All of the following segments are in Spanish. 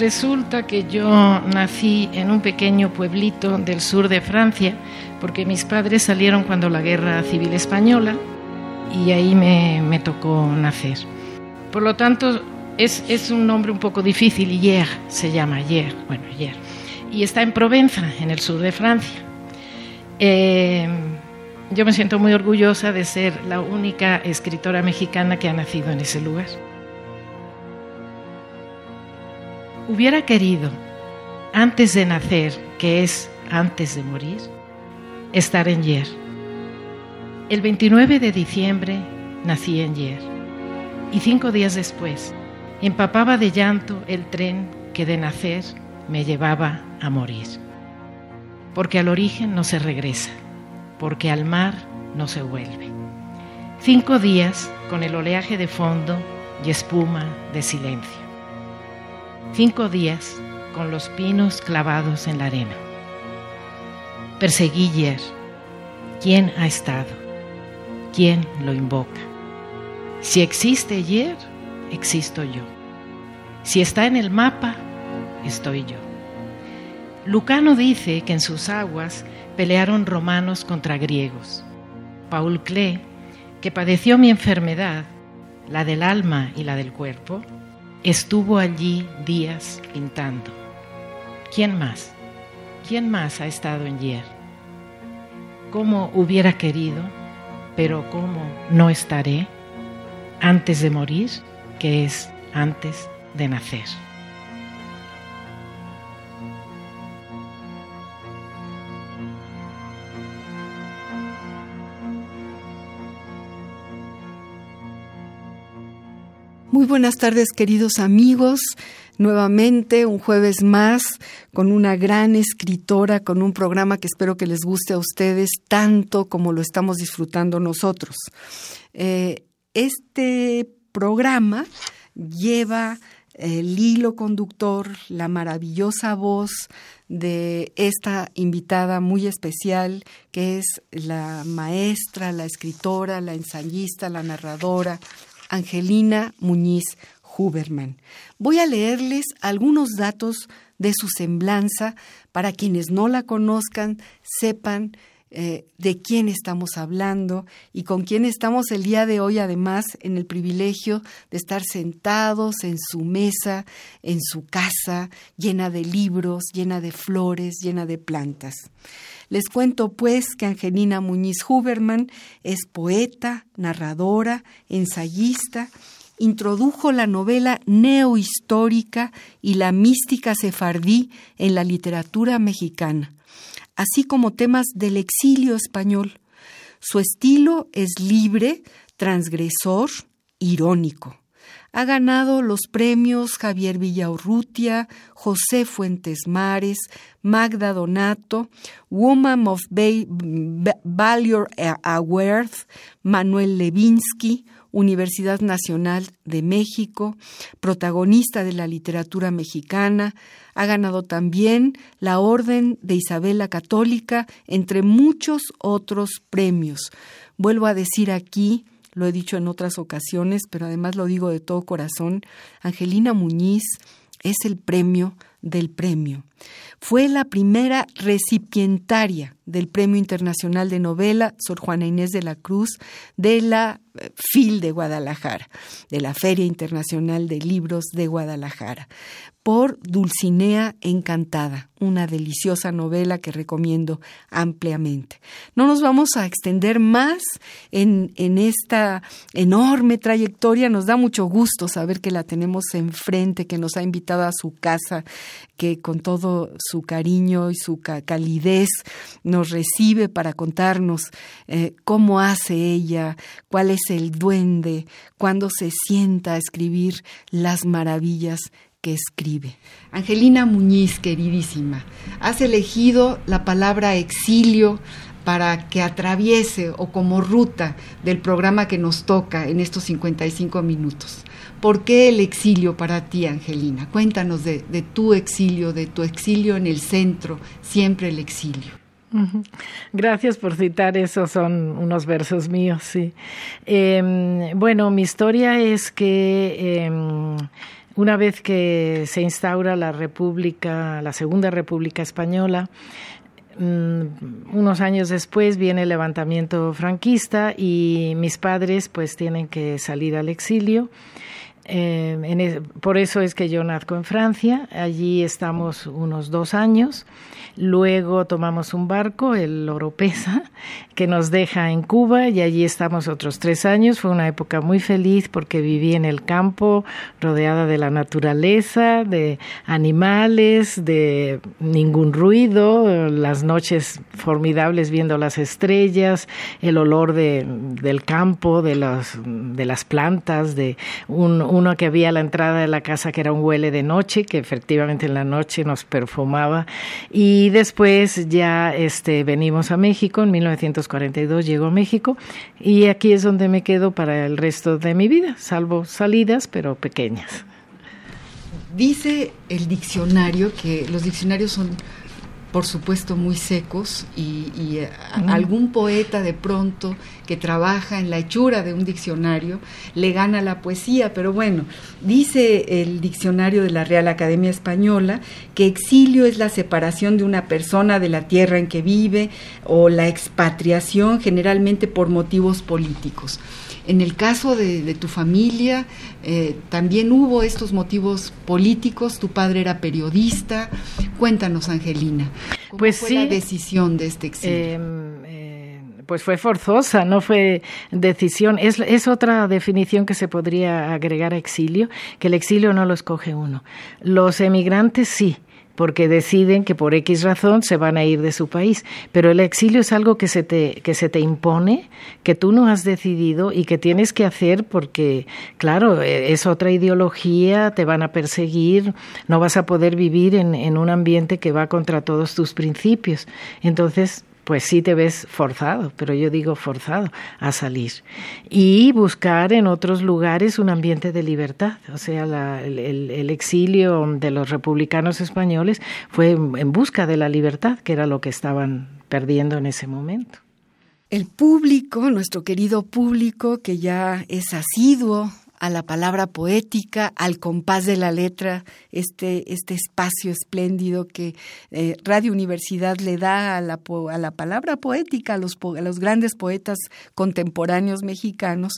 Resulta que yo nací en un pequeño pueblito del sur de Francia, porque mis padres salieron cuando la guerra civil española y ahí me, tocó nacer. Por lo tanto, es, un nombre un poco difícil, Hier se llama, Hier, bueno, Hier. Y está en Provenza, en el sur de Francia. Eh, yo me siento muy orgullosa de ser la única escritora mexicana que ha nacido en ese lugar. Hubiera querido, antes de nacer, que es antes de morir, estar en Yer. El 29 de diciembre nací en Yer y cinco días después empapaba de llanto el tren que de nacer me llevaba a morir. Porque al origen no se regresa, porque al mar no se vuelve. Cinco días con el oleaje de fondo y espuma de silencio cinco días con los pinos clavados en la arena. Perseguí Yer. ¿Quién ha estado? ¿Quién lo invoca? Si existe Yer, existo yo. Si está en el mapa, estoy yo. Lucano dice que en sus aguas pelearon romanos contra griegos. Paul Klee, que padeció mi enfermedad, la del alma y la del cuerpo, Estuvo allí días pintando. ¿Quién más? ¿Quién más ha estado en Yer? ¿Cómo hubiera querido, pero cómo no estaré antes de morir, que es antes de nacer? Muy buenas tardes queridos amigos, nuevamente un jueves más con una gran escritora, con un programa que espero que les guste a ustedes tanto como lo estamos disfrutando nosotros. Eh, este programa lleva el hilo conductor, la maravillosa voz de esta invitada muy especial, que es la maestra, la escritora, la ensayista, la narradora, Angelina Muñiz Huberman. Voy a leerles algunos datos de su semblanza para quienes no la conozcan, sepan eh, de quién estamos hablando y con quién estamos el día de hoy, además, en el privilegio de estar sentados en su mesa, en su casa, llena de libros, llena de flores, llena de plantas. Les cuento pues que Angelina Muñiz Huberman es poeta, narradora, ensayista, introdujo la novela neohistórica y la mística sefardí en la literatura mexicana, así como temas del exilio español. Su estilo es libre, transgresor, irónico. Ha ganado los premios Javier Villaurrutia, José Fuentes Mares, Magda Donato, Woman of Valor Award, Manuel Levinsky, Universidad Nacional de México, protagonista de la literatura mexicana, ha ganado también la Orden de Isabel la Católica, entre muchos otros premios. Vuelvo a decir aquí lo he dicho en otras ocasiones, pero además lo digo de todo corazón, Angelina Muñiz es el premio del premio. Fue la primera recipientaria del Premio Internacional de Novela Sor Juana Inés de la Cruz de la eh, FIL de Guadalajara, de la Feria Internacional de Libros de Guadalajara por Dulcinea Encantada, una deliciosa novela que recomiendo ampliamente. No nos vamos a extender más en, en, esta enorme trayectoria. Nos da mucho gusto saber que la tenemos enfrente, que nos ha invitado a su casa que con todo su cariño y su calidez nos recibe para contarnos eh, cómo hace ella, cuál es el duende, cuándo se sienta a escribir las maravillas que escribe. Angelina Muñiz, queridísima, has elegido la palabra exilio para que atraviese o como ruta del programa que nos toca en estos 55 minutos. ¿Por qué el exilio para ti, Angelina? Cuéntanos de, tu exilio, de tu exilio en el centro, siempre el exilio. Gracias por citar esos, son unos versos míos, sí. Em, bueno, mi historia es que em, una vez que se instaura la República, la Segunda República Española, Mm, unos años después viene el levantamiento franquista y mis padres pues tienen que salir al exilio. Eh, por eso es que yo nazco en Francia, allí estamos unos dos años Luego tomamos un barco, el Oropesa, que nos deja en Cuba y allí estamos otros tres años. Fue una época muy feliz porque viví en el campo, rodeada de la naturaleza, de animales, de ningún ruido, las noches formidables viendo las estrellas, el olor de, del campo, de, las de las plantas, de un, uno que había a la entrada de la casa que era un huele de noche, que efectivamente en la noche nos perfumaba. Y después ya este, venimos a México, en 1942 llego a México y aquí es donde me quedo para el resto de mi vida, salvo salidas, pero pequeñas. Dice el diccionario que los diccionarios son por supuesto muy secos y, eh, algún poeta de pronto que trabaja en la hechura de un diccionario le gana la poesía, pero bueno, dice el diccionario de la Real Academia Española que exilio es la separación de una persona de la tierra en que vive o la expatriación generalmente por motivos políticos. En el caso de, tu familia, eh, también hubo estos motivos políticos. Tu padre era periodista. Cuéntanos, Angelina. ¿Cómo pues fue la decisión de este exilio? Em, eh, pues fue forzosa, no fue decisión. Es, es, otra definición que se podría agregar a exilio, que el exilio no lo escoge uno. Los emigrantes sí porque deciden que por X razón se van a ir de su país. Pero el exilio es algo que se te, que se te impone, que tú no has decidido y que tienes que hacer porque, claro, e, es otra ideología, te van a perseguir, no vas a poder vivir en, en un ambiente que va contra todos tus principios. Entonces, pues sí te ves forzado, pero yo digo forzado a salir. Y buscar en otros lugares un ambiente de libertad. O sea, el, exilio de los republicanos españoles fue en busca de la libertad, que era lo que estaban perdiendo en ese momento. El público, nuestro querido público, que ya es asiduo a la palabra poética, al compás de la letra, este, este espacio espléndido que eh, Radio Universidad le da a la, a la palabra poética, a los, los, grandes poetas contemporáneos mexicanos,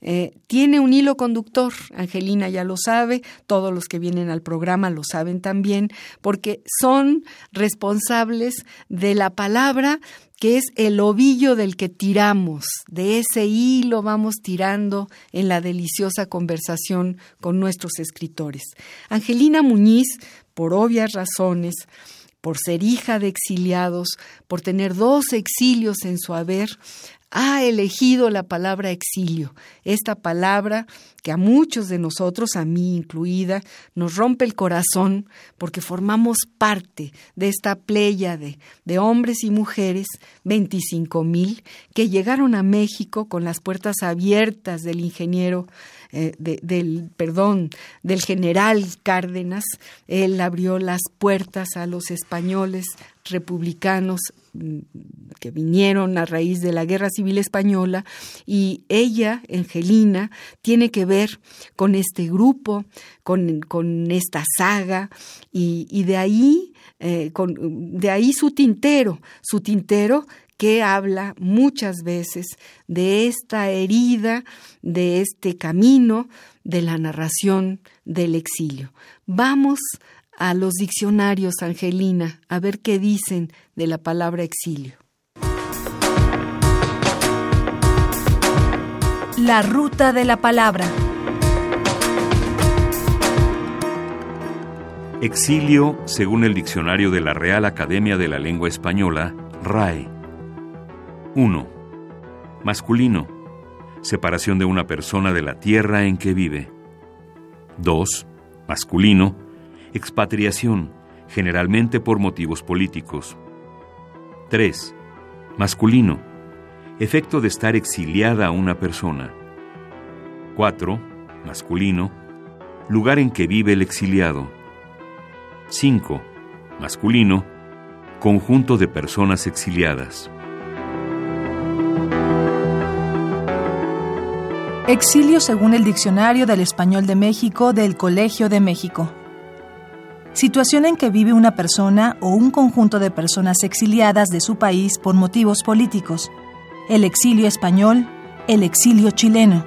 eh, tiene un hilo conductor. Angelina ya lo sabe, todos los que vienen al programa lo saben también, porque son responsables de la palabra que es el ovillo del que tiramos, de ese hilo vamos tirando en la deliciosa conversación con nuestros escritores. Angelina Muñiz, por obvias razones, por ser hija de exiliados, por tener dos exilios en su haber, ha elegido la palabra exilio, esta palabra que a muchos de nosotros, a mí incluida, nos rompe el corazón porque formamos parte de esta playa de, de hombres y mujeres, 25 mil, que llegaron a México con las puertas abiertas del ingeniero eh, del, perdón, del general Cárdenas. Él abrió las puertas a los españoles republicanos mm, que vinieron a raíz de la Guerra Civil Española y ella, Angelina, tiene que ver con este grupo, con, con esta saga y, de ahí, eh, de ahí su tintero, su tintero que habla muchas veces de esta herida, de este camino, de la narración del exilio. Vamos a los diccionarios, Angelina, a ver qué dicen de la palabra exilio. La ruta de la palabra. Exilio, según el diccionario de la Real Academia de la Lengua Española, RAE. 1. Masculino. Separación de una persona de la tierra en que vive. 2. Masculino. Expatriación, generalmente por motivos políticos. 3. Masculino. Efecto de estar exiliada a una persona. 4. Masculino. Lugar en que vive el exiliado. 5. Masculino. Conjunto de personas exiliadas. Exilio según el Diccionario del Español de México del Colegio de México. Situación en que vive una persona o un conjunto de personas exiliadas de su país por motivos políticos. El exilio español, el exilio chileno.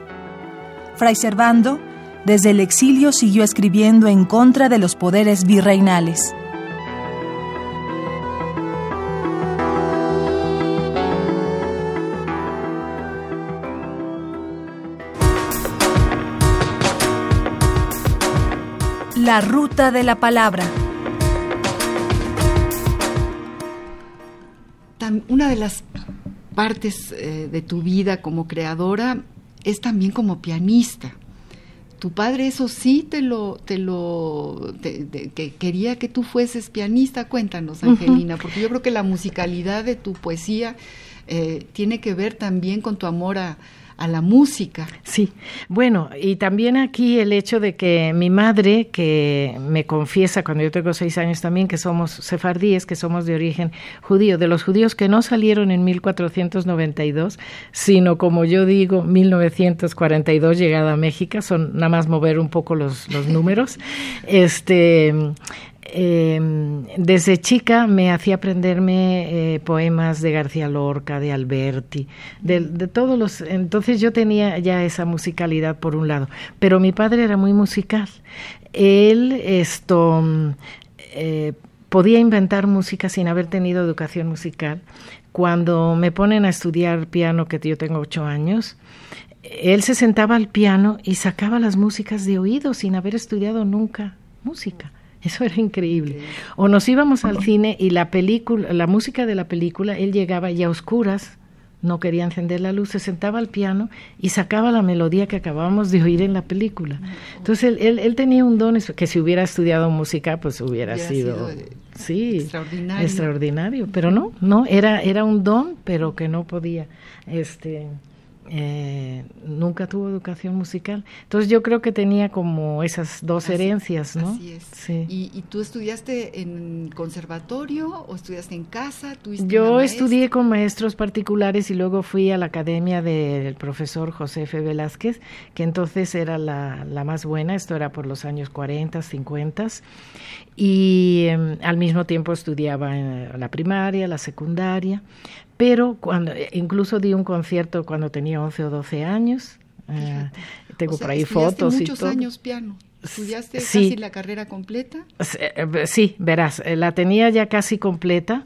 Fray Servando, desde el exilio siguió escribiendo en contra de los poderes virreinales. La ruta de la palabra. Una de las partes eh, de tu vida como creadora es también como pianista. Tu padre eso sí te lo, te lo, que quería que tú fueses pianista. Cuéntanos, Angelina, porque yo creo que la musicalidad de tu poesía eh, tiene que ver también con tu amor a, a la música. Sí, bueno, y también aquí el hecho de que mi madre, que me confiesa cuando yo tengo seis años también, que somos sefardíes, que somos de origen judío, de los judíos que no salieron en 1492, sino como yo digo, 1942 llegada a México, son nada más mover un poco los, los números. este eh, desde chica me hacía aprenderme eh, poemas de García Lorca, de Alberti, de, todos los... Entonces yo tenía ya esa musicalidad por un lado, pero mi padre era muy musical. Él esto eh, podía inventar música sin haber tenido educación musical. Cuando me ponen a estudiar piano, que yo tengo ocho años, él se sentaba al piano y sacaba las músicas de oído sin haber estudiado nunca música. Eso era increíble. O nos íbamos al cine y la película, la música de la película, él llegaba ya a oscuras, no quería encender la luz, se sentaba al piano y sacaba la melodía que acabábamos de oír en la película. Entonces él, él, tenía un don que si hubiera estudiado música, pues hubiera, sido, sí, extraordinario. extraordinario. Pero no, no, era, era un don, pero que no podía este, eh, nunca tuvo educación musical. Entonces yo creo que tenía como esas dos herencias, ¿no? Así es. ¿Y, tú estudiaste en conservatorio o estudiaste en casa? Yo estudié con maestros particulares y luego fui a la academia del profesor José F. Velázquez, que entonces era la, la más buena, esto era por los años 40, 50, y em, al mismo tiempo estudiaba en la primaria, la secundaria, pero cuando incluso di un concierto cuando tenía 11 o 12 años. Eh, tengo por ahí fotos y todo. años piano. ¿Estudiaste casi la carrera completa? Eh, sí, verás, eh, la tenía ya casi completa,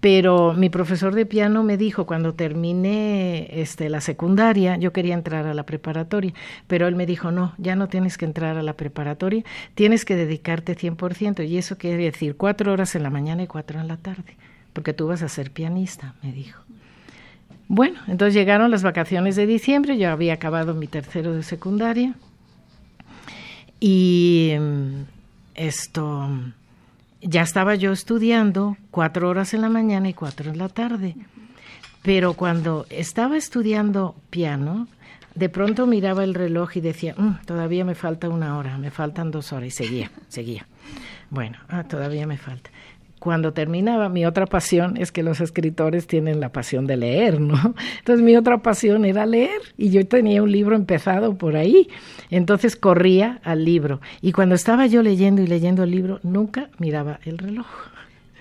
pero mi profesor de piano me dijo cuando terminé este, la secundaria, yo quería entrar a la preparatoria, pero él me dijo, no, ya no tienes que entrar a la preparatoria, tienes que dedicarte 100%, y eso quiere decir cuatro horas en la mañana y cuatro en la tarde porque tú vas a ser pianista, me dijo. Bueno, entonces llegaron las vacaciones de diciembre, yo había acabado mi tercero de secundaria y mm, esto, ya estaba yo estudiando cuatro horas en la mañana y cuatro en la tarde. Pero cuando estaba estudiando piano, de pronto miraba el reloj y decía, mm, todavía me falta una hora, me faltan dos horas, y seguía, seguía. Bueno, ah, todavía me falta cuando terminaba, mi otra pasión es que los escritores tienen la pasión de leer, ¿no? Entonces mi otra pasión era leer y yo tenía un libro empezado por ahí. Entonces corría al libro y cuando estaba yo leyendo y leyendo el libro, nunca miraba el reloj.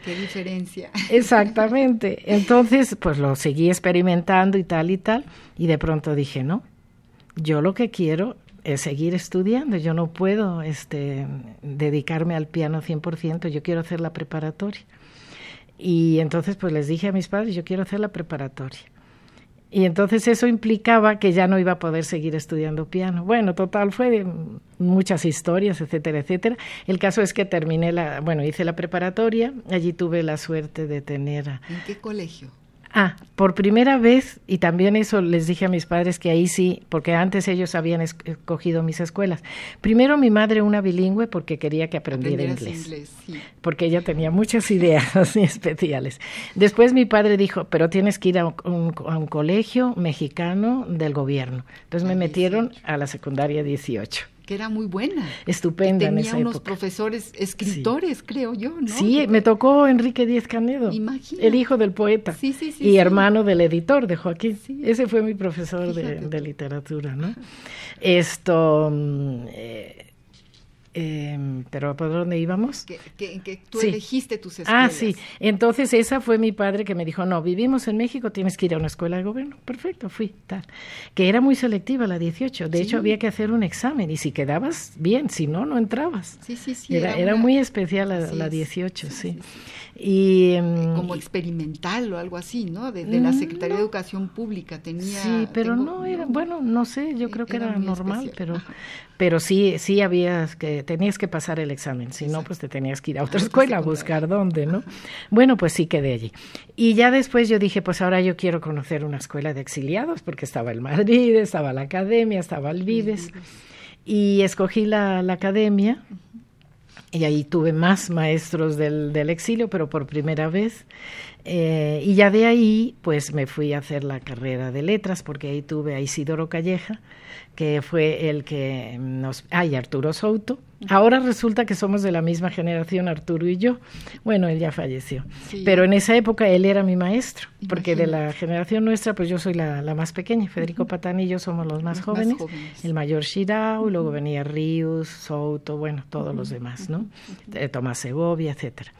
Qué diferencia. Exactamente. Entonces, pues lo seguí experimentando y tal y tal y de pronto dije, no, yo lo que quiero seguir estudiando. Yo no puedo este, dedicarme al piano 100%, yo quiero hacer la preparatoria. Y entonces pues les dije a mis padres, yo quiero hacer la preparatoria. Y entonces eso implicaba que ya no iba a poder seguir estudiando piano. Bueno, total, fue muchas historias, etcétera, etcétera. El caso es que terminé la, bueno, hice la preparatoria, allí tuve la suerte de tener... ¿En qué colegio? Ah, por primera vez, y también eso les dije a mis padres que ahí sí, porque antes ellos habían escogido mis escuelas. Primero mi madre una bilingüe porque quería que aprendiera inglés, porque ella tenía muchas ideas así especiales. Después mi padre dijo, pero tienes que ir a un, a un colegio mexicano del gobierno. Entonces me metieron a la secundaria 18 que era muy buena. Estupenda. tenía unos profesores, escritores, creo yo, ¿no? Sí, me tocó Enrique Díez Canedo, el hijo del poeta sí, sí, y hermano del editor de Joaquín. Ese fue mi profesor de, de, literatura, ¿no? Esto, mm, eh, pero ¿por dónde íbamos? Que, que, tú elegiste tus escuelas. Ah, sí. Entonces esa fue mi padre que me dijo, no, vivimos en México, tienes que ir a una escuela de gobierno. Perfecto, fui, tal. Que era muy selectiva la 18. De hecho, había que hacer un examen y si quedabas, bien, si no, no entrabas. Sí, sí, sí. Era, era, muy especial la, la 18, sí. Y, em, como experimental o algo así, ¿no? De, la mm, Secretaría de Educación Pública tenía... Sí, pero no era, bueno, no sé, yo creo que era, normal, pero pero sí, sí había que, tenías que pasar el examen, si no, pues te tenías que ir a otra escuela a buscar dónde, ¿no? Bueno, pues sí quedé allí. Y ya después yo dije, pues ahora yo quiero conocer una escuela de exiliados, porque estaba el Madrid, estaba la academia, estaba el Vives, y escogí la, la academia y ahí tuve más maestros del, del exilio, pero por primera vez. Eh, y ya de ahí, pues me fui a hacer la carrera de letras, porque ahí tuve a Isidoro Calleja, que fue el que nos... Ay, Arturo Souto. Ahora resulta que somos de la misma generación, Arturo y yo. Bueno, él ya falleció. Pero en esa época él era mi maestro, porque de la generación nuestra, pues yo soy la, la más pequeña. Federico Patán y yo somos los más, jóvenes. El mayor Shirao, luego venía Ríos, Souto, bueno, todos los demás, ¿no? Eh, Tomás Segovia, etcétera.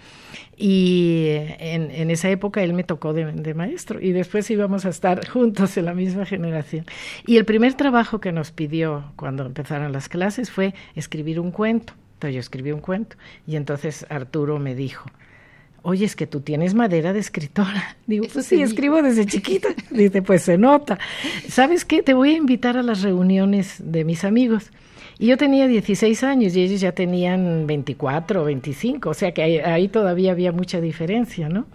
Y en, en, esa época él me tocó de, de maestro y después íbamos a estar juntos en la misma generación. Y el primer trabajo que nos pidió cuando empezaron las clases fue escribir un cuento. Entonces yo escribí un cuento y entonces Arturo me dijo, oye, es que tú tienes madera de escritora. Digo, pues sí, escribo desde chiquita. Dice, pues se nota. ¿Sabes qué? Te voy a invitar a las reuniones de mis amigos. Y yo tenía 16 años y ellos ya tenían 24 o 25, o sea que ahí, ahí, todavía había mucha diferencia, ¿no?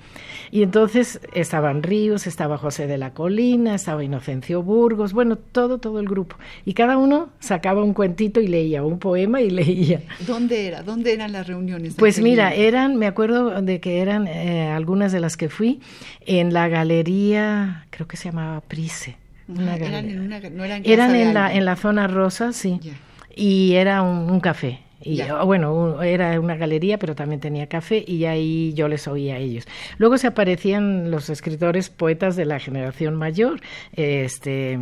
Y entonces estaban Ríos, estaba José de la Colina, estaba Inocencio Burgos, bueno, todo, todo el grupo. Y cada uno sacaba un cuentito y leía, un poema y leía. ¿Dónde era? ¿Dónde eran las reuniones? Pues mira, eran, me acuerdo de que eran eh, algunas de las que fui en la galería, creo que se llamaba Prise. eran en, una, no eran, eran en, la, en la zona rosa, sí y era un, café. Y bueno, era una galería, pero también tenía café y ahí yo les oía a ellos. Luego se aparecían los escritores poetas de la generación mayor, este,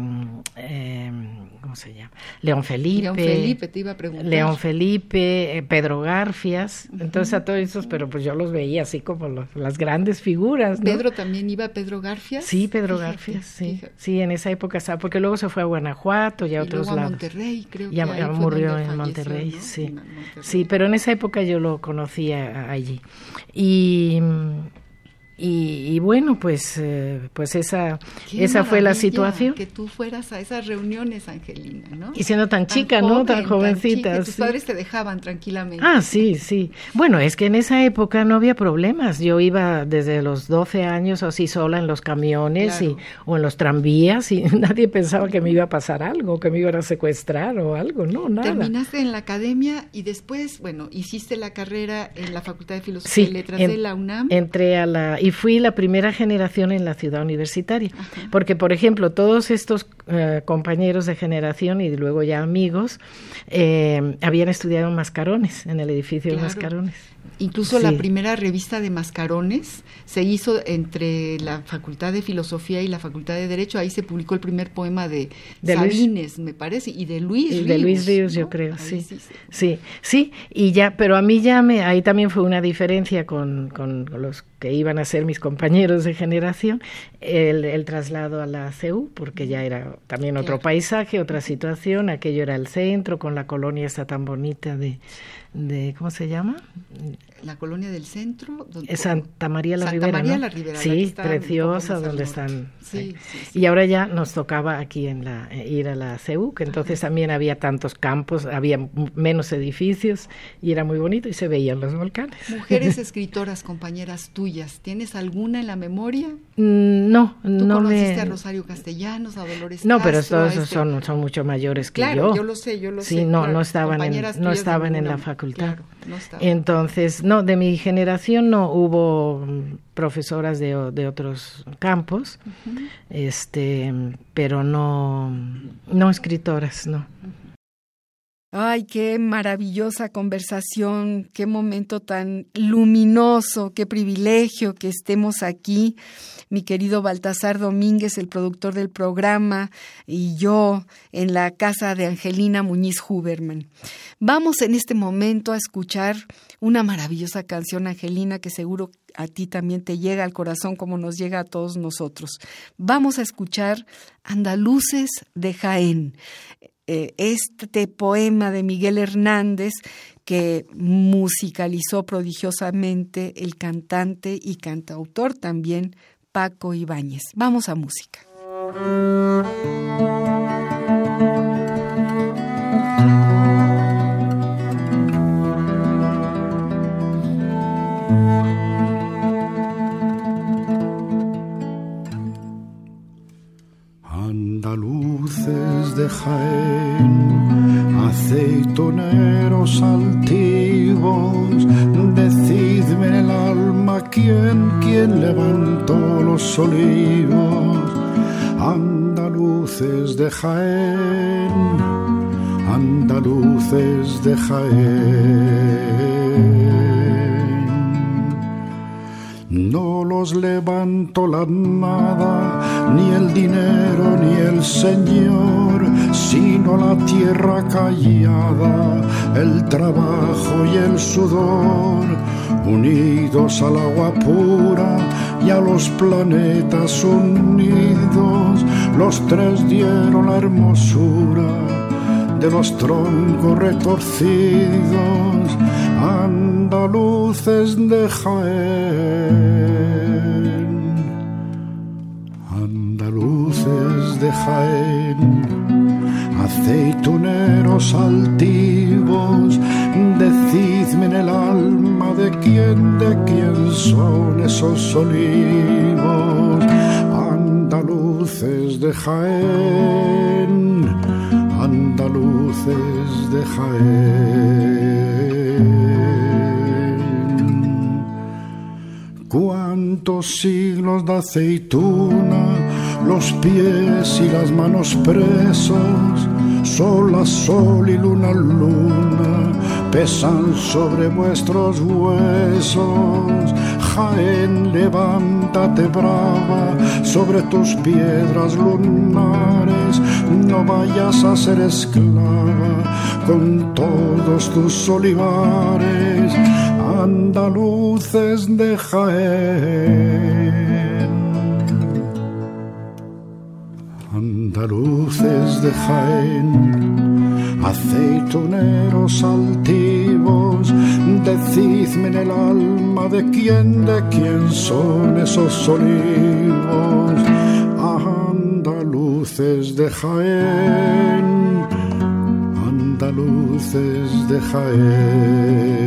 eh, ¿cómo se llama? León Felipe. León Felipe, te iba a preguntar. León Felipe, eh, Pedro Garfias. Entonces a todos esos, pero pues yo los veía así como las grandes figuras. ¿Pedro también iba Pedro Garfias? Sí, Pedro Garfias, sí. Sí, en esa época estaba, porque luego se fue a Guanajuato y a otros luego a Monterrey, creo ya, que. murió en Monterrey, sí. Sí, pero en esa época yo lo conocía allí. Y y, bueno, pues, eh, pues esa, esa fue la situación. Que tú fueras a esas reuniones, Angelina, ¿no? Y siendo tan, chica, ¿no? Tan jovencita. tus padres te dejaban tranquilamente. Ah, sí, sí. Bueno, es que en esa época no había problemas. Yo iba desde los 12 años o así sola en los camiones y, o en los tranvías y nadie pensaba que me iba a pasar algo, que me iban a secuestrar o algo, no, nada. Terminaste en la academia y después, bueno, hiciste la carrera en la Facultad de Filosofía y Letras de la UNAM. Entré a la fui la primera generación en la ciudad universitaria. Porque, por ejemplo, todos estos eh, compañeros de generación y luego ya amigos eh, habían estudiado en Mascarones, en el edificio de Mascarones. Incluso la primera revista de mascarones se hizo entre la Facultad de Filosofía y la Facultad de Derecho. Ahí se publicó el primer poema de, de Sabines, me parece, y de Luis y De Luis Ríos, yo creo, sí. sí. sí. y ya, pero a mí ya me, ahí también fue una diferencia con, con los que iban a ser mis compañeros de generación, el, el traslado a la CEU, porque ya era también otro paisaje, otra situación, aquello era el centro, con la colonia esta tan bonita de de ¿cómo se llama? La colonia del centro. Santa María la Santa Ribera. María la Ribera. Sí, preciosa, donde están. Sí, Y ahora ya nos tocaba aquí en la eh, ir a la CEU, que entonces también había tantos campos, había menos edificios y era muy bonito y se veían los volcanes. Mujeres escritoras, compañeras tuyas, ¿tienes alguna en la memoria? Mm, no, ¿Tú no conociste me. a Rosario Castellanos, a Dolores No, pero Castro, todos esos este- son, son mucho mayores que Claro, yo. yo lo sé, yo lo sí, sé. no, claro, no estaban, en, no estaban en la facultad. claro, no estaban. Entonces, no, de mi generación no hubo mm, profesoras de, de otros campos, este, pero no, no escritoras, no. Ay, qué maravillosa conversación, qué momento tan luminoso, qué privilegio que estemos aquí. Mi querido Baltasar Domínguez, el productor del programa, y yo en la casa de Angelina Muñiz Huberman. Vamos en este momento a escuchar una maravillosa canción, Angelina, que seguro a ti también te llega al corazón como nos llega a todos nosotros. Vamos a escuchar Andaluces de Jaén eh, este poema de Miguel Hernández que musicalizó prodigiosamente el cantante y cantautor también Paco Ibáñez. Vamos a música. Jaén, aceitoneros altivos, decidme en el alma quién, quién levantó los olivos. Andaluces de Jaén, andaluces de Jaén. No los levanto la nada, ni el dinero, ni el Señor, sino la tierra callada, el trabajo y el sudor, unidos al agua pura y a los planetas unidos, los tres dieron la hermosura de los troncos retorcidos, andaluces de Jaén, andaluces de Jaén, aceituneros altivos, decidme en el alma de quién, de quién son esos olivos, andaluces de Jaén. Andaluces de Jaén. Cuántos siglos de aceituna, los pies y las manos presos, sol a sol y luna a luna, pesan sobre vuestros huesos. Jaén, levántate brava sobre tus piedras lunares, no vayas a ser esclava con todos tus olivares, andaluces de Jaén. Andaluces de Jaén, aceitoneros altivos, decidme en el alma de quién, de quién son esos olivos, andaluces de Jaén, andaluces de Jaén.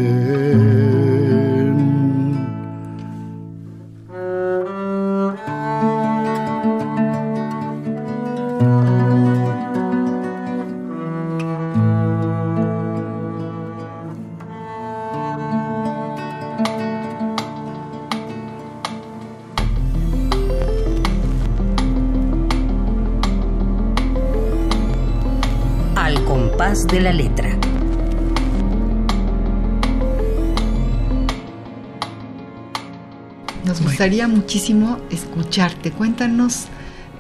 Gustaría muchísimo escucharte. Cuéntanos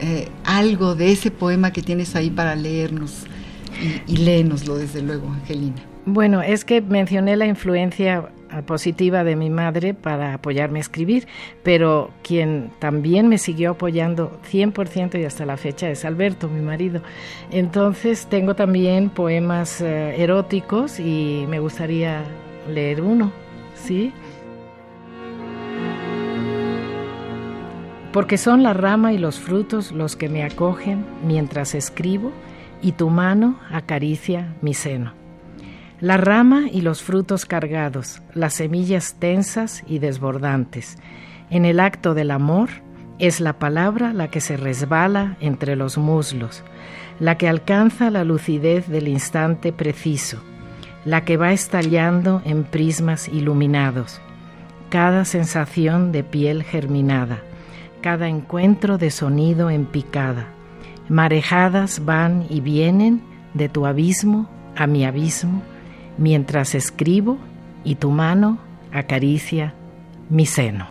eh, algo de ese poema que tienes ahí para leernos y, y léenoslo desde luego, Angelina. Bueno, es que mencioné la influencia positiva de mi madre para apoyarme a escribir, pero quien también me siguió apoyando 100% y hasta la fecha es Alberto, mi marido. Entonces tengo también poemas eh, eróticos y me gustaría leer uno, ¿sí? Porque son la rama y los frutos los que me acogen mientras escribo y tu mano acaricia mi seno. La rama y los frutos cargados, las semillas tensas y desbordantes. En el acto del amor es la palabra la que se resbala entre los muslos, la que alcanza la lucidez del instante preciso, la que va estallando en prismas iluminados. Cada sensación de piel germinada, cada encuentro de sonido en picada. Marejadas van y vienen de tu abismo a mi abismo mientras escribo y tu mano acaricia mi seno.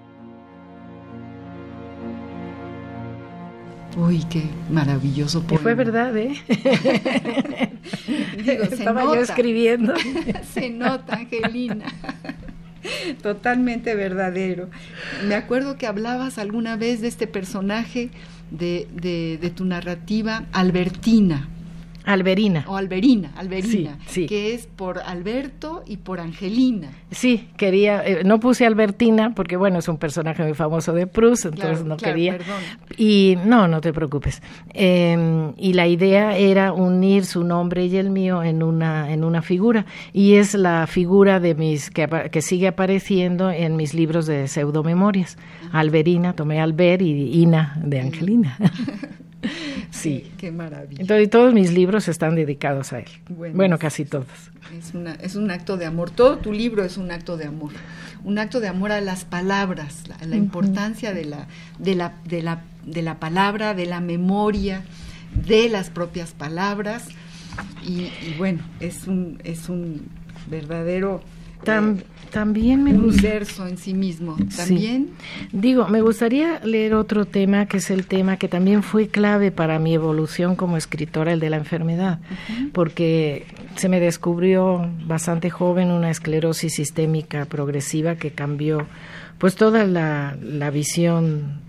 Uy, qué maravilloso poema. fue verdad, ¿eh? Estaba yo escribiendo. se nota, Angelina. Totalmente verdadero. Me acuerdo que hablabas alguna vez de este personaje de, de tu narrativa, Albertina. Alberina. O Alberina, Alberina, que es por Alberto y por Angelina. Sí, quería, eh, no puse Albertina porque bueno, es un personaje muy famoso de Proust, entonces no quería. Y no, no te preocupes. Em, y la idea era unir su nombre y el mío en una, en una figura. Y es la figura de mis, que, que sigue apareciendo en mis libros de pseudomemorias. Alberina, tomé Alber y Ina de Angelina. Sí. Qué, maravilla. Entonces, todos mis libros están dedicados a él. Bueno, casi todos. Es, una, es un acto de amor. Todo tu libro es un acto de amor. Un acto de amor a las palabras, la, la importancia de la, de, la, de, la, de la palabra, de la memoria, de las propias palabras. Y, bueno, es un, es un verdadero también me universo en sí mismo. También. Digo, me gustaría leer otro tema que es el tema que también fue clave para mi evolución como escritora, el de la enfermedad, porque se me descubrió bastante joven una esclerosis sistémica progresiva que cambió pues toda la, la visión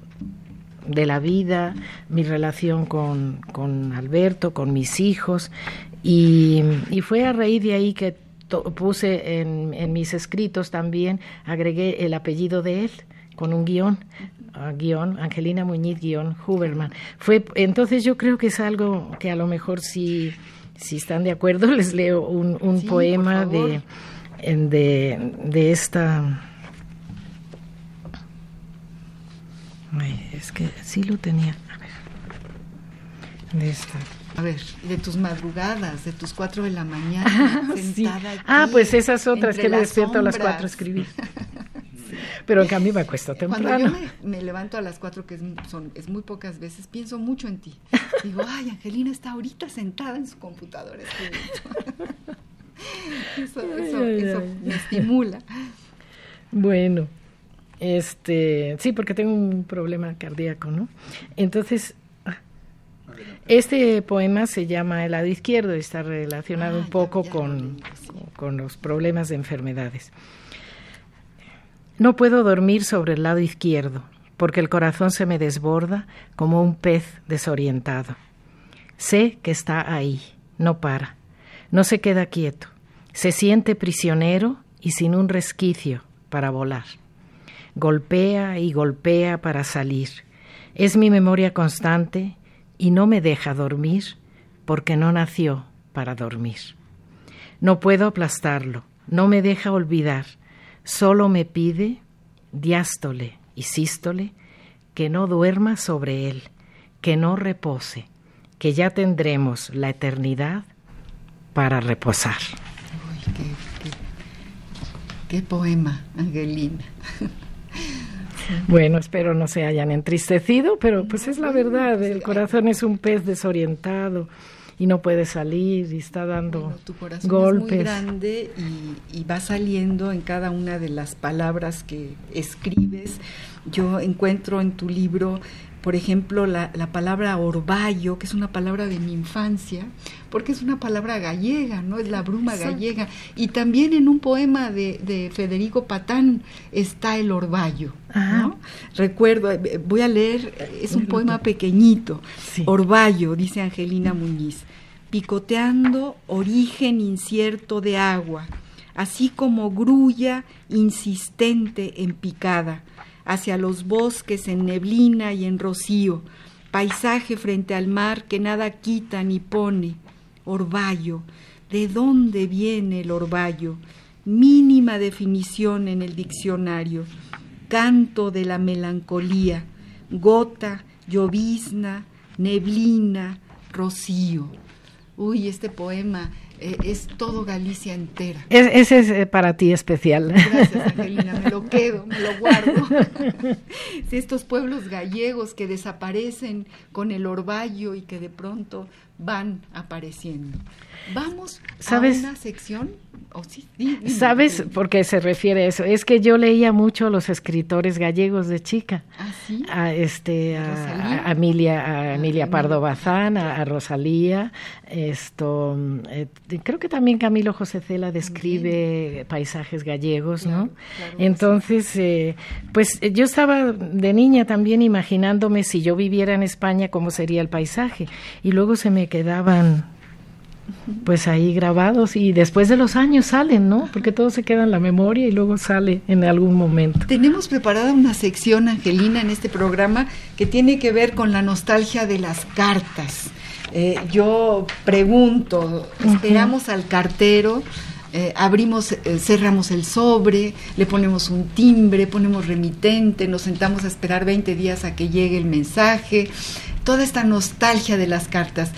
de la vida, mi relación con, con Alberto, con mis hijos, y, y, fue a raíz de ahí que puse en, mis escritos también, agregué el apellido de él con un guion, guion, Angelina Muñiz, guion, Huberman. Fue, entonces yo creo que es algo que a lo mejor si, si están de acuerdo les leo un, un poema de, de, de esta... es que sí lo tenía. A ver. De esta. A ver, de tus madrugadas, de tus cuatro de la mañana, sentada Ah, pues esas otras que me despierto a las cuatro a escribir. Pero en cambio me acuesto temprano. Cuando yo me, levanto a las cuatro, que es, son, es muy pocas veces, pienso mucho en ti. Digo, ay, Angelina está ahorita sentada en su computadora eso, eso, eso me estimula. Bueno, este, sí, porque tengo un problema cardíaco, ¿no? Entonces, este poema se llama El lado izquierdo y está relacionado un poco con, con los problemas de enfermedades. No puedo dormir sobre el lado izquierdo porque el corazón se me desborda como un pez desorientado. Sé que está ahí, no para, no se queda quieto, se siente prisionero y sin un resquicio para volar. Golpea y golpea para salir. Es mi memoria constante y no me deja dormir porque no nació para dormir. No puedo aplastarlo, no me deja olvidar, solo me pide, diástole y sístole, que no duerma sobre él, que no repose, que ya tendremos la eternidad para reposar. qué poema, Angelina. Bueno, espero no se hayan entristecido, pero pues es la verdad, el corazón es un pez desorientado y no puede salir y está dando tu corazón golpes. Es muy grande y, y, va saliendo en cada una de las palabras que escribes. Yo encuentro en tu libro por ejemplo, la, palabra orvallo, que es una palabra de mi infancia, porque es una palabra gallega, ¿no? Es la bruma gallega. Y también en un poema de, Federico Patán está el orvallo, ¿no? Recuerdo, eh, voy a leer, es un poema pequeñito, Orvallo, dice Angelina Muñiz, picoteando origen incierto de agua, así como grulla insistente en picada hacia los bosques en neblina y en rocío, paisaje frente al mar que nada quita ni pone, orvallo, ¿de dónde viene el orvallo? Mínima definición en el diccionario, canto de la melancolía, gota, llovizna, neblina, rocío. Uy, este poema eh, es todo Galicia entera. ese es eh, para ti especial. Gracias, Angelina, me lo quedo, me lo guardo. estos pueblos gallegos que desaparecen con el orvallo y que de pronto van apareciendo. Vamos ¿Sabes? a una sección. Oh, sí, ¿Sabes por qué se refiere a eso? Es que yo leía mucho los escritores gallegos de chica. ¿Ah, sí? A, este, a, Emilia, a ah, Emilia Pardo Bazán, a, Rosalía. Esto, eh, creo que también Camilo José Cela describe paisajes gallegos, ¿no? Entonces, eh, pues yo estaba de niña también imaginándome si yo viviera en España cómo sería el paisaje. Y luego se me quedaban pues ahí grabados y después de los años salen, ¿no? Porque todo se queda en la memoria y luego sale en algún momento. Tenemos preparada una sección, Angelina, en este programa que tiene que ver con la nostalgia de las cartas. Eh, yo pregunto, esperamos al cartero, eh, abrimos, eh, cerramos el sobre, le ponemos un timbre, ponemos remitente, nos sentamos a esperar 20 días a que llegue el mensaje, toda esta nostalgia de las cartas.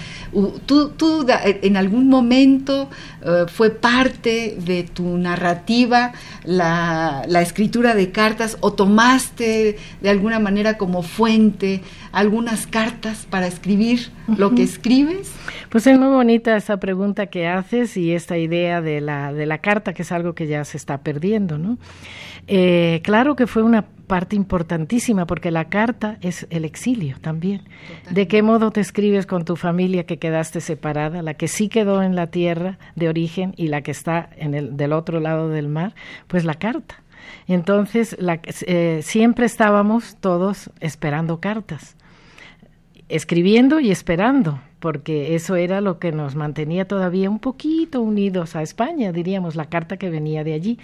¿Tú, tú en algún momento eh, fue parte de tu narrativa la, la, escritura de cartas o tomaste de alguna manera como fuente algunas cartas para escribir lo que escribes? Pues es muy bonita esa pregunta que haces y esta idea de la, de la carta, que es algo que ya se está perdiendo, ¿no? Eh, claro que fue una parte importantísima porque la carta es el exilio también. ¿De qué modo te escribes con tu familia que quedaste separada, la que sí quedó en la tierra de origen y la que está en el, del otro lado del mar? Pues la carta. Entonces, la, eh, siempre estábamos todos esperando cartas, escribiendo y esperando, porque eso era lo que nos mantenía todavía un poquito unidos a España, diríamos, la carta que venía de allí,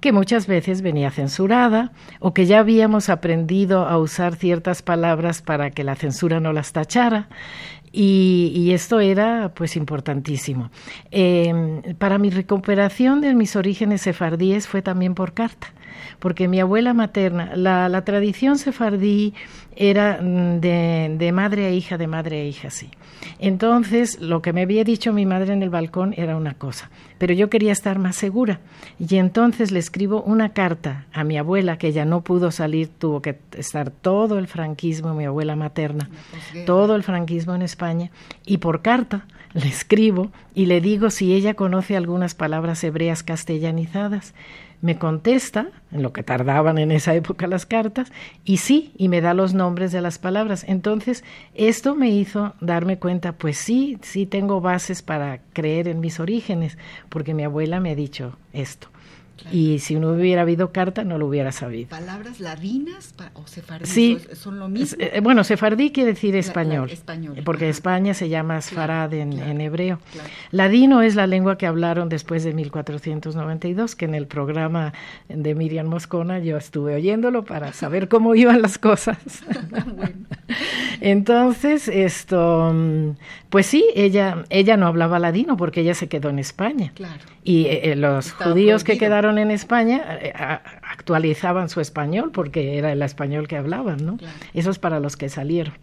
que muchas veces venía censurada o que ya habíamos aprendido a usar ciertas palabras para que la censura no las tachara. Y, esto era pues importantísimo. Em, para mi recuperación de mis orígenes sefardíes fue también por carta porque mi abuela materna, la, la tradición sefardí era mm, de, de, madre a hija, de madre a hija, sí. Entonces, lo que me había dicho mi madre en el balcón era una cosa, pero yo quería estar más segura. Y entonces le escribo una carta a mi abuela, que ella no pudo salir, tuvo que estar todo el franquismo, mi abuela materna, todo el franquismo en España, y por carta le escribo y le digo si ella conoce algunas palabras hebreas castellanizadas me contesta, en lo que tardaban en esa época las cartas, y sí, y me da los nombres de las palabras. Entonces, esto me hizo darme cuenta, pues sí, sí tengo bases para creer en mis orígenes, porque mi abuela me ha dicho esto. Y si no hubiera habido carta, no lo hubiera sabido. ¿Palabras ladinas o sefardí sí, son lo mismo? Eh, bueno, sefardí quiere decir español, porque España se llama Sfarad en, hebreo. Ladino es la lengua que hablaron después de 1492, que en el programa de Miriam Moscona yo estuve oyéndolo para saber cómo iban las cosas. Entonces, esto, pues sí, ella, ella no hablaba ladino porque ella se quedó en España. Y eh, los judíos que quedaron en España eh, actualizaban su español porque era el español que hablaban, ¿no? Eso es para los que salieron.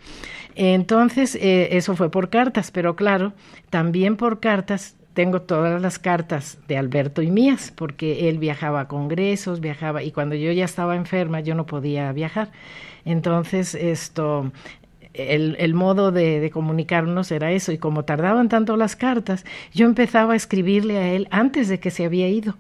Entonces, eh, eso fue por cartas, pero claro, también por cartas tengo todas las cartas de Alberto y mías, porque él viajaba a congresos, viajaba, y cuando yo ya estaba enferma yo no podía viajar. Entonces, esto, el, el, modo de, de, comunicarnos era eso, y como tardaban tanto las cartas, yo empezaba a escribirle a él antes de que se había ido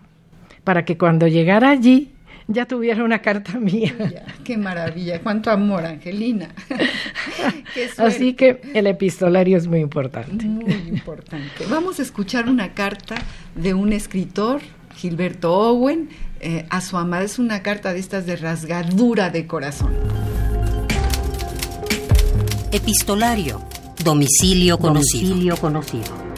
para que cuando llegara allí ya tuviera una carta mía. qué maravilla, cuánto amor, Angelina. Así que el epistolario es muy importante. Muy importante. Vamos a escuchar una carta de un escritor, Gilberto Owen, eh, a su amada. Es una carta de estas de rasgadura de corazón. Epistolario. Domicilio conocido. Domicilio conocido.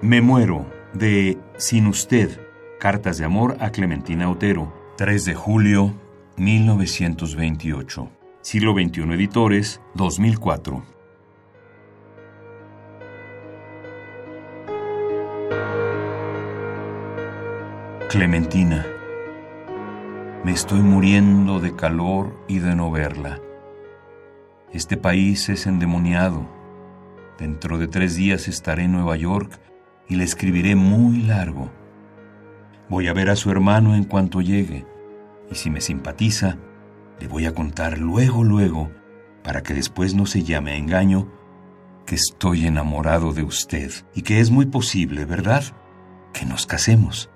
Me muero de Sin usted. Cartas de amor a Clementina Otero. 3 de julio 1928. Siglo XXI Editores 2004. Clementina. Me estoy muriendo de calor y de no verla. Este país es endemoniado. Dentro de tres días estaré en Nueva York y le escribiré muy largo. Voy a ver a su hermano en cuanto llegue, y si me simpatiza, le voy a contar luego, luego, para que después no se llame a engaño, que estoy enamorado de usted y que es muy posible, ¿verdad?, que nos casemos.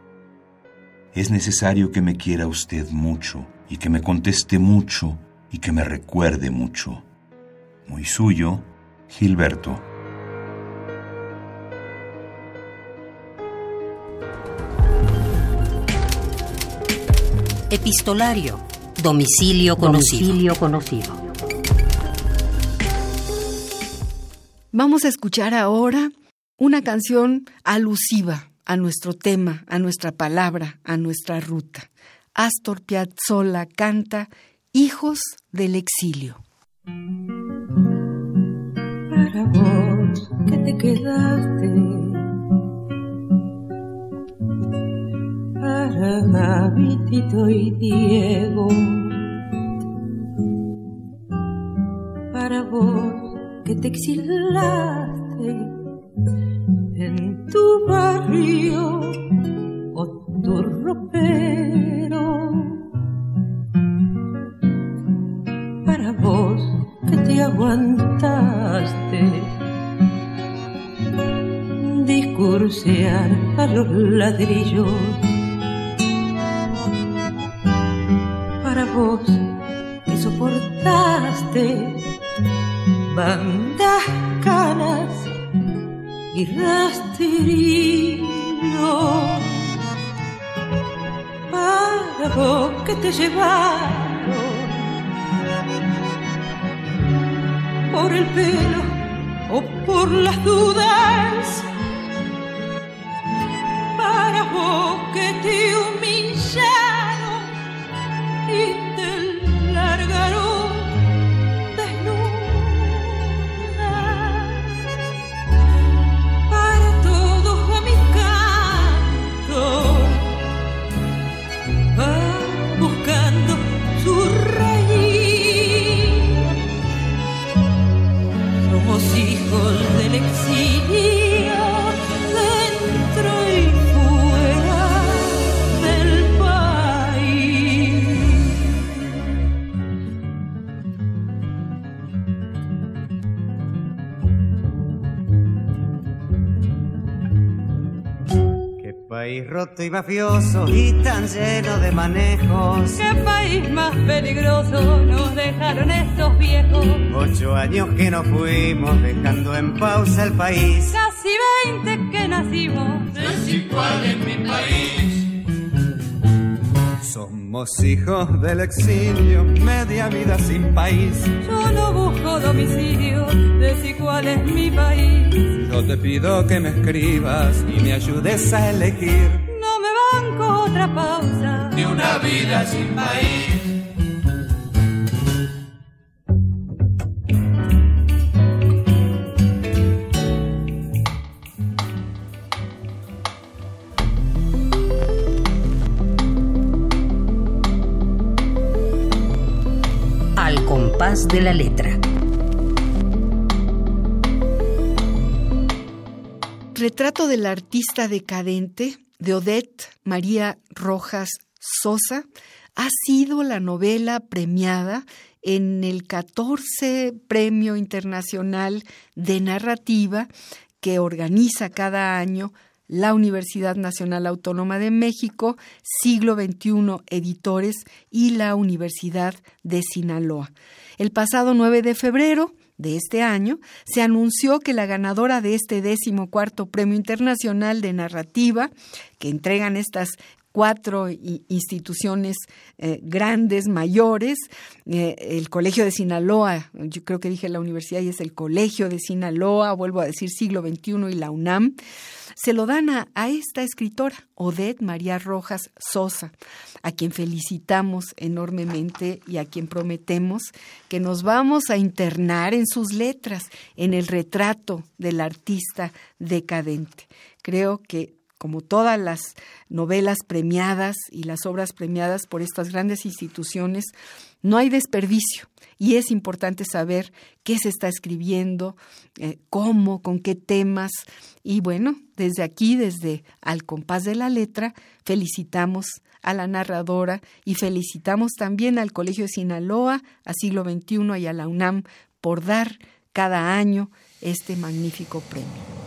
Es necesario que me quiera usted mucho y que me conteste mucho y que me recuerde mucho. Muy suyo, Gilberto. Epistolario. Domicilio conocido. Domicilio conocido. Vamos a escuchar ahora una canción alusiva a nuestro tema, a nuestra palabra, a nuestra ruta. Astor Piazzolla canta Hijos del exilio. Para vos que te quedaste Vitito y Diego. Para vos que te exilaste en tu barrio o tu ropero. Para vos que te aguantaste discursear a los ladrillos vos que soportaste bandas canas y rastrillos. Para vos que te llevaron por el pelo o por las dudas. Para vos que te in humillaron roto y mafioso y tan lleno de manejos. ¿Qué país más peligroso nos dejaron estos viejos? Ocho años que nos fuimos dejando en pausa el país. Casi veinte que nacimos. Desigual en mi país. Somos hijos del exilio, media vida sin país. Yo no busco domicilio, desigual es mi país. Yo te pido que me escribas y me ayudes a elegir otra pausa de una vida sin país. Al compás de la letra. Retrato del artista decadente de Odette María Rojas Sosa ha sido la novela premiada en el 14 Premio Internacional de Narrativa que organiza cada año la Universidad Nacional Autónoma de México, Siglo XXI Editores y la Universidad de Sinaloa. El pasado 9 de febrero, de este año, se anunció que la ganadora de este décimo cuarto Premio Internacional de Narrativa, que entregan estas cuatro instituciones eh, grandes, mayores, eh, el Colegio de Sinaloa, yo creo que dije la universidad y es el Colegio de Sinaloa, vuelvo a decir siglo XXI y la UNAM, se lo dan a, a esta escritora, Odette María Rojas Sosa, a quien felicitamos enormemente y a quien prometemos que nos vamos a internar en sus letras, en el retrato del artista decadente. Creo que como todas las novelas premiadas y las obras premiadas por estas grandes instituciones, no hay desperdicio y es importante saber qué se está escribiendo, eh, cómo, con qué temas. Y bueno, desde aquí, desde Al compás de la letra, felicitamos a la narradora y felicitamos también al Colegio de Sinaloa, a Siglo XXI y a la UNAM por dar cada año este magnífico premio.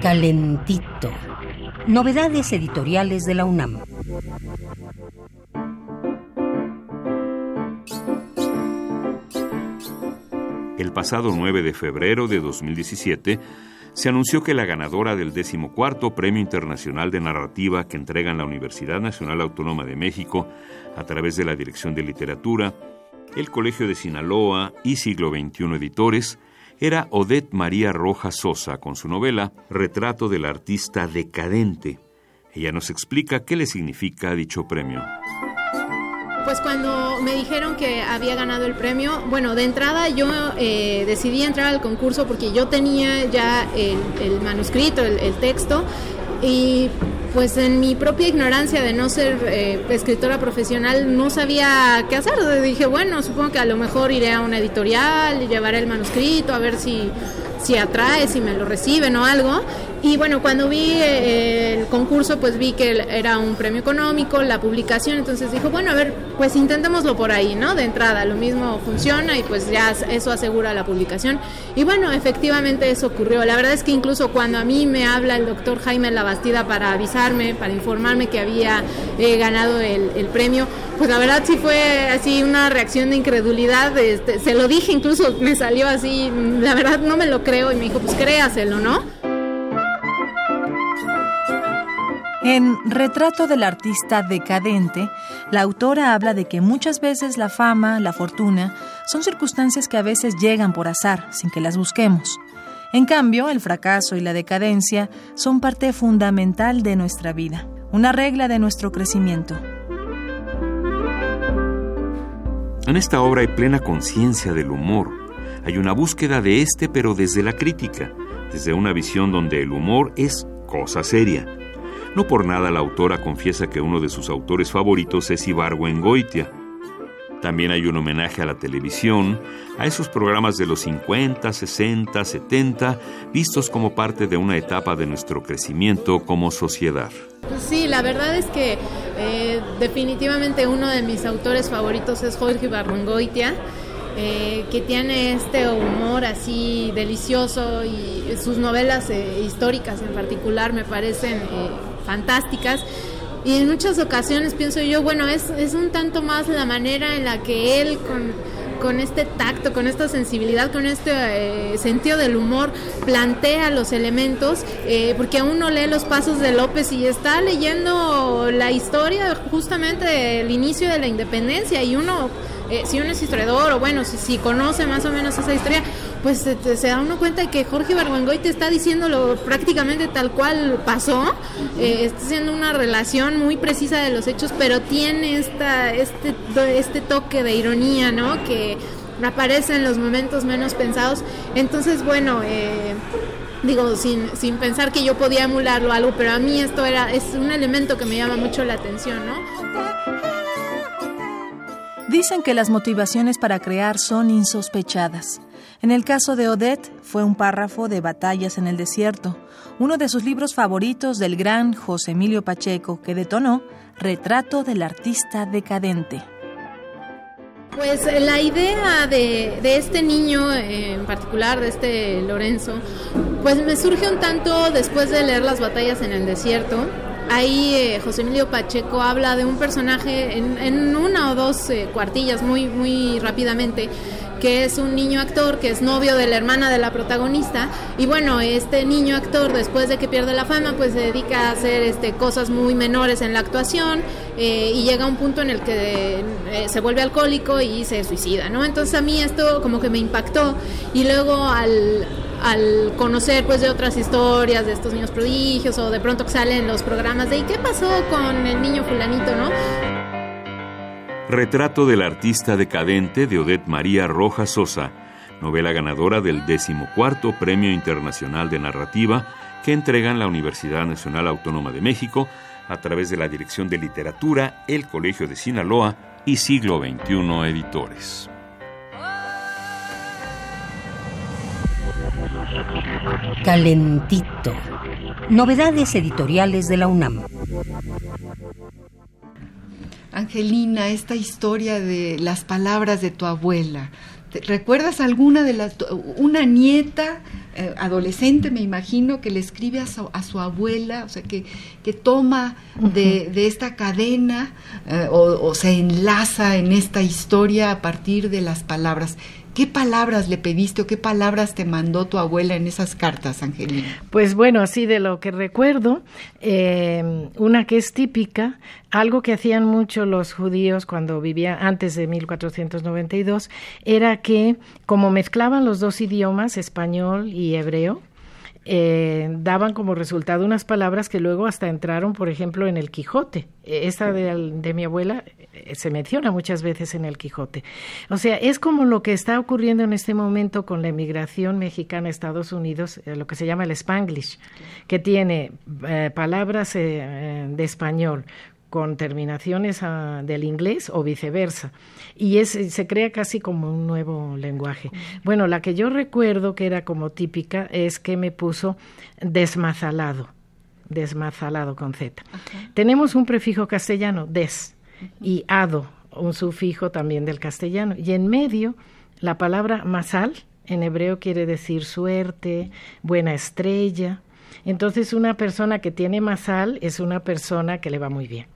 Calentito. Novedades editoriales de la UNAM. El pasado 9 de febrero de 2017 se anunció que la ganadora del 14 Premio Internacional de Narrativa que entregan la Universidad Nacional Autónoma de México a través de la Dirección de Literatura, el Colegio de Sinaloa y Siglo XXI Editores era Odette María Rojas Sosa con su novela Retrato del artista decadente. Ella nos explica qué le significa dicho premio. Pues cuando me dijeron que había ganado el premio, bueno, de entrada yo eh, decidí entrar al concurso porque yo tenía ya el, manuscrito, el texto, y pues en mi propia ignorancia de no ser eh, escritora profesional no sabía qué hacer. Dije, bueno, supongo que a lo mejor iré a una editorial, llevaré el manuscrito, a ver si, si atrae, si me lo reciben o algo. Y bueno, cuando vi eh, el concurso, pues vi que era un premio económico, la publicación, entonces dijo, bueno, a ver, pues intentémoslo por ahí, ¿no? De entrada, lo mismo funciona y pues ya eso asegura la publicación. Y bueno, efectivamente eso ocurrió. La verdad es que incluso cuando a mí me habla el doctor Jaime Labastida para avisarme, para informarme que había eh, ganado el, premio, pues la verdad sí fue así una reacción de incredulidad. Este, se lo dije, incluso me salió así, la verdad no me lo creo y me dijo, pues créaselo, ¿no? En Retrato del artista decadente, la autora habla de que muchas veces la fama, la fortuna, son circunstancias que a veces llegan por azar, sin que las busquemos. En cambio, el fracaso y la decadencia son parte fundamental de nuestra vida, una regla de nuestro crecimiento. En esta obra hay plena conciencia del humor. Hay una búsqueda de este, pero desde la crítica, desde una visión donde el humor es cosa seria no por nada la autora confiesa que uno de sus autores favoritos es Goitia. También hay un homenaje a la televisión, a esos programas de los 50, 60, 70, vistos como parte de una etapa de nuestro crecimiento como sociedad. Sí, la verdad es que eh, definitivamente uno de mis autores favoritos es Jorge Barrengoitia. Eh, que tiene este humor así delicioso y sus novelas eh, históricas en particular me parecen fantásticas. Y en muchas ocasiones pienso yo, bueno, es, es un tanto más la manera en la que él con, con este tacto, con esta sensibilidad, con este eh, sentido del humor, plantea los elementos, eh, porque uno lee los pasos de López y está leyendo la historia justamente del inicio de la independencia y uno, eh, si uno es historiador o bueno, si, si conoce más o menos esa historia, pues se, da uno cuenta de que Jorge Barbangoy te está diciéndolo prácticamente tal cual pasó, eh, está haciendo una relación muy precisa de los hechos, pero tiene esta, este, este toque de ironía, ¿no? Que aparece en los momentos menos pensados. Entonces, bueno, eh, digo, sin, sin pensar que yo podía emularlo algo, pero a mí esto era, es un elemento que me llama mucho la atención, ¿no? Dicen que las motivaciones para crear son insospechadas. En el caso de Odette, fue un párrafo de Batallas en el Desierto, uno de sus libros favoritos del gran José Emilio Pacheco, que detonó Retrato del artista decadente. Pues eh, la idea de, este niño en particular, de este Lorenzo, pues me surge un tanto después de leer Las batallas en el desierto. Ahí eh, José Emilio Pacheco habla de un personaje en, en una o dos eh, cuartillas muy, muy rápidamente que es un niño actor que es novio de la hermana de la protagonista. Y bueno este niño actor después de que pierde la fama pues se dedica a hacer este cosas muy menores en la actuación eh, y llega a un punto en el que se vuelve alcohólico y se suicida no entonces a mí esto como que me impactó. Y luego al al conocer pues de otras historias de estos niños prodigios o de pronto que salen los programas de ¿y qué pasó con el niño fulanito, no? Retrato del artista decadente de Odette María Rojas Sosa, novela ganadora del decimocuarto Premio Internacional de Narrativa que entregan la Universidad Nacional Autónoma de México a través de la Dirección de Literatura, el Colegio de Sinaloa y Siglo XXI Editores. Calentito. Novedades editoriales de la UNAM. Angelina, esta historia de las palabras de tu abuela. ¿Recuerdas alguna de las, una nieta, eh, adolescente me imagino, que le escribe a su, a su abuela, o sea, que, que toma de, de, esta cadena eh, o, o, se enlaza en esta historia a partir de las palabras? ¿Qué palabras le pediste o qué palabras te mandó tu abuela en esas cartas, Angelina? Pues bueno, así de lo que recuerdo, eh, una que es típica, algo que hacían mucho los judíos cuando vivían antes de 1492, era que como mezclaban los dos idiomas, español y hebreo, eh, daban como resultado unas palabras que luego hasta entraron, por ejemplo, en el Quijote. Esta de, de, mi abuela eh, se menciona muchas veces en el Quijote. O sea, es como lo que está ocurriendo en este momento con la emigración mexicana a Estados Unidos, eh, lo que se llama el Spanglish, que tiene eh, palabras eh, de español con terminaciones a, del inglés o viceversa. Y es, se crea casi como un nuevo lenguaje. Bueno, la que yo recuerdo que era como típica es que me puso desmazalado, desmazalado con Z. Okay. Tenemos un prefijo castellano, des, y ado, un sufijo también del castellano. Y en medio, la palabra masal, en hebreo quiere decir suerte, buena estrella. Entonces, una persona que tiene masal es una persona que le va muy bien.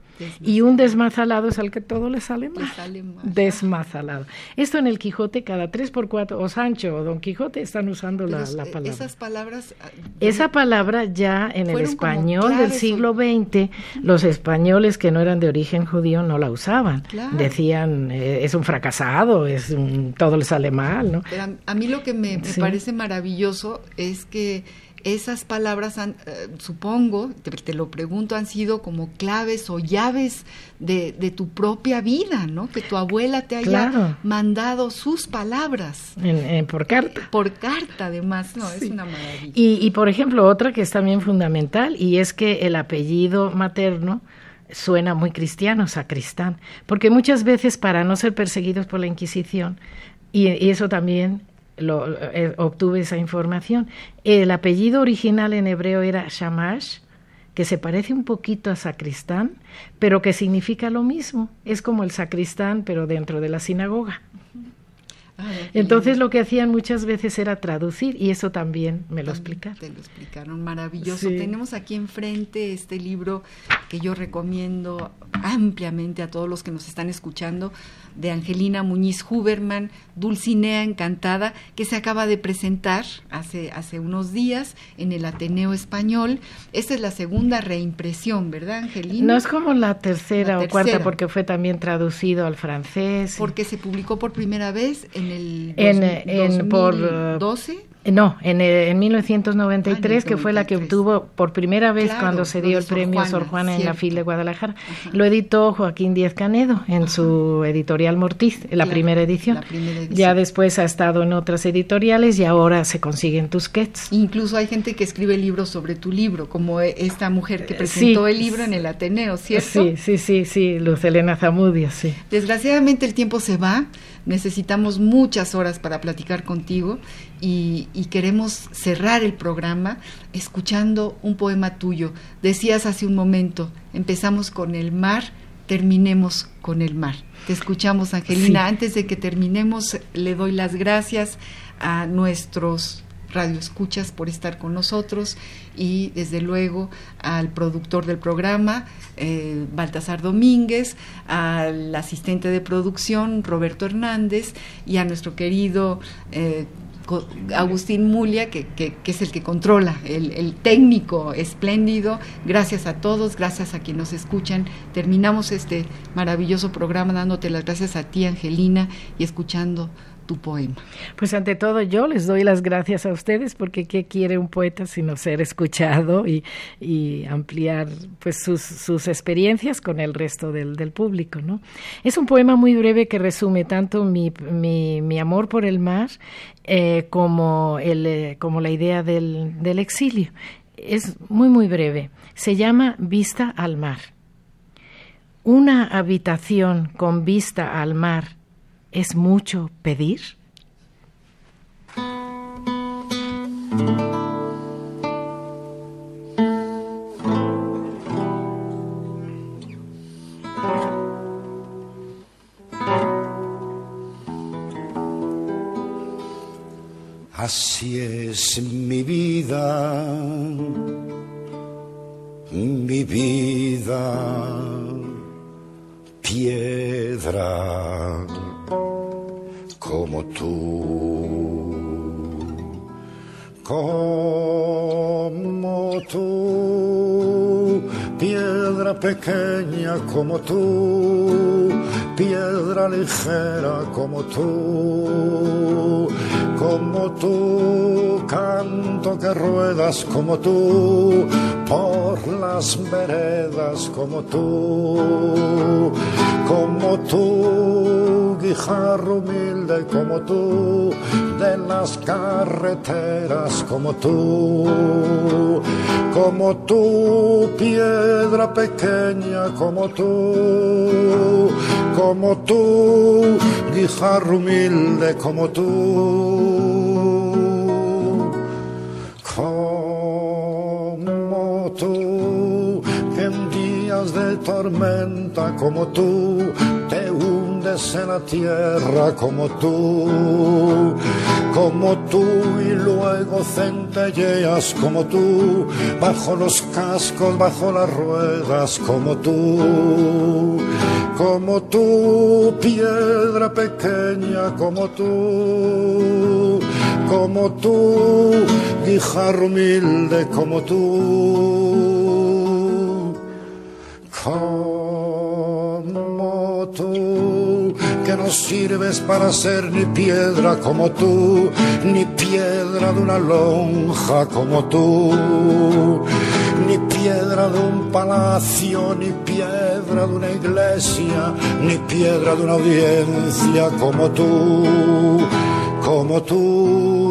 Y un desmazalado es al que todo le sale mal. Le sale mal. Desmazalado. Esto en el Quijote, cada tres por cuatro, o Sancho o Don Quijote están usando la, la, palabra. Esas palabras. Esa palabra ya en el español del siglo XX, los españoles que no eran de origen judío no la usaban. Claro. Decían, eh, es un fracasado, es un, todo le sale mal, ¿no? Pero a, a mí lo que me, me sí. parece maravilloso es que esas palabras, han, eh, supongo, te, te, lo pregunto, han sido como claves o llaves de, de, tu propia vida, ¿no? Que tu abuela te haya claro. mandado sus palabras. En, en, por carta. Por carta, además, no, sí. es una maravilla. Y, y, por ejemplo, otra que es también fundamental, y es que el apellido materno suena muy cristiano, sacristán, porque muchas veces para no ser perseguidos por la Inquisición, y, y eso también lo, eh, obtuve esa información. El apellido original en hebreo era Shamash, que se parece un poquito a sacristán, pero que significa lo mismo. Es como el sacristán, pero dentro de la sinagoga. Ah, Entonces lo que hacían muchas veces era traducir y eso también me lo explicaron. Te lo explicaron, maravilloso. Sí. Tenemos aquí enfrente este libro que yo recomiendo ampliamente a todos los que nos están escuchando, de Angelina Muñiz Huberman, Dulcinea Encantada, que se acaba de presentar hace, hace unos días en el Ateneo Español. Esta es la segunda reimpresión, ¿verdad, Angelina? No es como la tercera, la tercera. o cuarta, porque fue también traducido al francés. Porque se publicó por primera vez en el en, en, 2012. Por, no, en, en 1993, ah, que fue la que obtuvo por primera vez claro, cuando se dio el premio Juana, Sor Juana cierto. en la FIL de Guadalajara. Ajá. Lo editó Joaquín Díez Canedo en Ajá. su editorial Mortiz, la, claro, primera edición. la, primera edición. Ya después ha estado en otras editoriales y ahora se consiguen Tusquets. Incluso hay gente que escribe libros sobre tu libro, como esta mujer que presentó sí, el libro en el Ateneo, ¿cierto? Sí, sí, sí, sí, Luz Elena Zamudio, sí. Desgraciadamente el tiempo se va, necesitamos muchas horas para platicar contigo y, y, queremos cerrar el programa escuchando un poema tuyo. Decías hace un momento, empezamos con el mar terminemos con el mar. Te escuchamos, Angelina. Antes de que terminemos, le doy las gracias a nuestros radioescuchas por estar con nosotros y desde luego al productor del programa, eh, Baltasar Domínguez, al asistente de producción, Roberto Hernández, y a nuestro querido eh, Agustín Mulia, que, es el que controla, el, técnico espléndido. Gracias a todos, gracias a quienes nos escuchan. Terminamos este maravilloso programa dándote las gracias a ti, Angelina, y escuchando poema. Pues ante todo yo les doy las gracias a ustedes porque qué quiere un poeta sino ser escuchado y, ampliar pues sus, experiencias con el resto del, público. ¿no? Es un poema muy breve que resume tanto mi, amor por el mar eh, eh, como la idea del, del exilio. Es muy muy breve. Se llama Vista al mar. Una habitación con vista al mar ¿Es mucho pedir? Así es mi vida, mi vida, piedra como tú, como tú, piedra pequeña como tú, piedra ligera como tú, como tú, canto que ruedas como tú, por las veredas como tú, como tú guijarro humilde como tú, de las carreteras como tú, como tú, piedra pequeña como tú, como tú, guijarro humilde como tú, como tú, en días de tormenta como tú, te en la tierra como tú, como tú y luego centelleas como tú, bajo los cascos, bajo las ruedas como tú, como tú, piedra pequeña como tú, como tú, guijarro humilde como tú. Como no sirves para ser ni piedra como tú, ni piedra de una lonja como tú, ni piedra de un palacio, ni piedra de una iglesia, ni piedra de una audiencia como tú, como tú.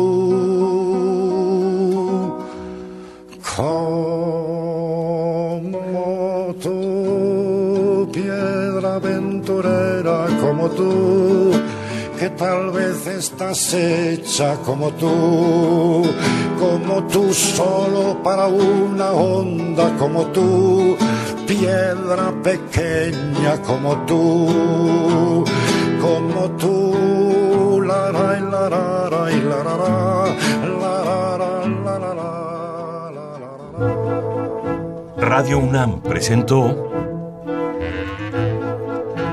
Como tú, que tal vez estás hecha como tú, como tú solo para una onda como tú, piedra pequeña como tú, como tú, la la la la y la la la la la la Radio UNAM presentó